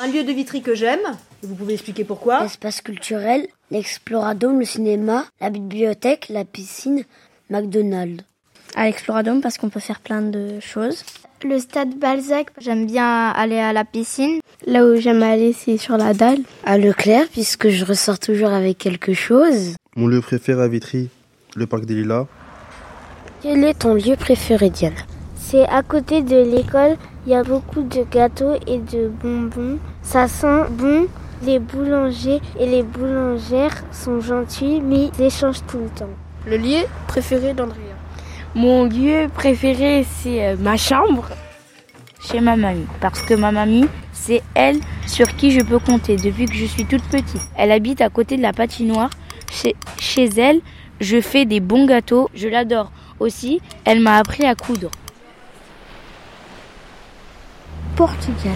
Un lieu de Vitry que j'aime, vous pouvez expliquer pourquoi L'espace culturel, l'Exploradome, le cinéma, la bibliothèque, la piscine, McDonald's. À l'Exploradome parce qu'on peut faire plein de choses. Le stade Balzac, j'aime bien aller à la piscine. Là où j'aime aller, c'est sur la dalle. À Leclerc, puisque je ressors toujours avec quelque chose. Mon lieu préféré à Vitry, le parc des Lilas. Quel est ton lieu préféré, Diane? C'est à côté de l'école. Il y a beaucoup de gâteaux et de bonbons. Ça sent bon. Les boulangers et les boulangères sont gentils, mais ils échangent tout le temps. Le lieu préféré d'Andrea Mon lieu préféré, c'est ma chambre chez ma mamie. Parce que ma mamie, c'est elle sur qui je peux compter depuis que je suis toute petite. Elle habite à côté de la patinoire. Chez, chez elle, je fais des bons gâteaux. Je l'adore aussi. Elle m'a appris à coudre. Portugal.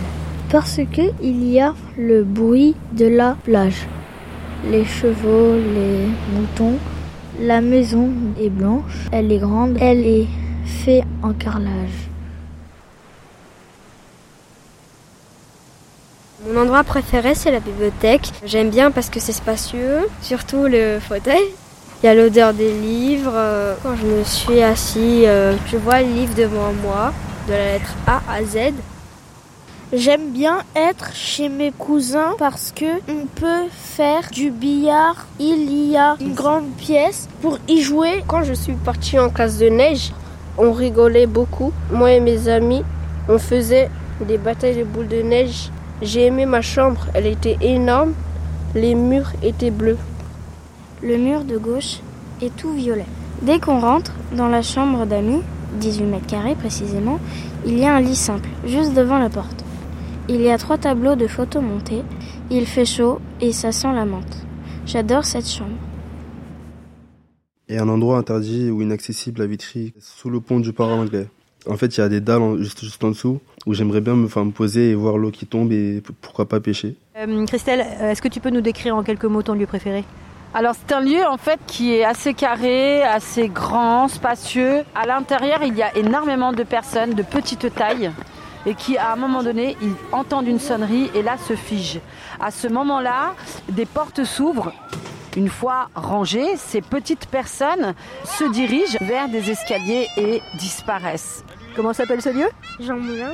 Parce que il y a le bruit de la plage. Les chevaux, les moutons. La maison est blanche. Elle est grande. Elle est faite en carrelage. Mon endroit préféré, c'est la bibliothèque. J'aime bien parce que c'est spacieux, surtout le fauteuil. Il y a l'odeur des livres. Quand je me suis assis, je vois le livre devant moi, de la lettre A à Z. J'aime bien être chez mes cousins parce que on peut faire du billard. Il y a une grande pièce pour y jouer. Quand je suis partie en classe de neige, on rigolait beaucoup. Moi et mes amis, on faisait des batailles de boules de neige j'ai aimé ma chambre, elle était énorme, les murs étaient bleus. Le mur de gauche est tout violet. Dès qu'on rentre dans la chambre d'amis, 18 mètres carrés précisément, il y a un lit simple, juste devant la porte. Il y a trois tableaux de photos montés, il fait chaud et ça sent la menthe. J'adore cette chambre. Et un endroit interdit ou inaccessible à Vitry, sous le pont du anglais. En fait, il y a des dalles juste, juste en dessous où j'aimerais bien me, enfin, me poser et voir l'eau qui tombe et pourquoi pas pêcher. Euh, Christelle, est-ce que tu peux nous décrire en quelques mots ton lieu préféré? Alors c'est un lieu en fait qui est assez carré, assez grand, spacieux. À l'intérieur il y a énormément de personnes de petite taille et qui à un moment donné ils entendent une sonnerie et là se figent. À ce moment-là, des portes s'ouvrent. Une fois rangées, ces petites personnes se dirigent vers des escaliers et disparaissent. Comment s'appelle ce lieu? Jean Moulin.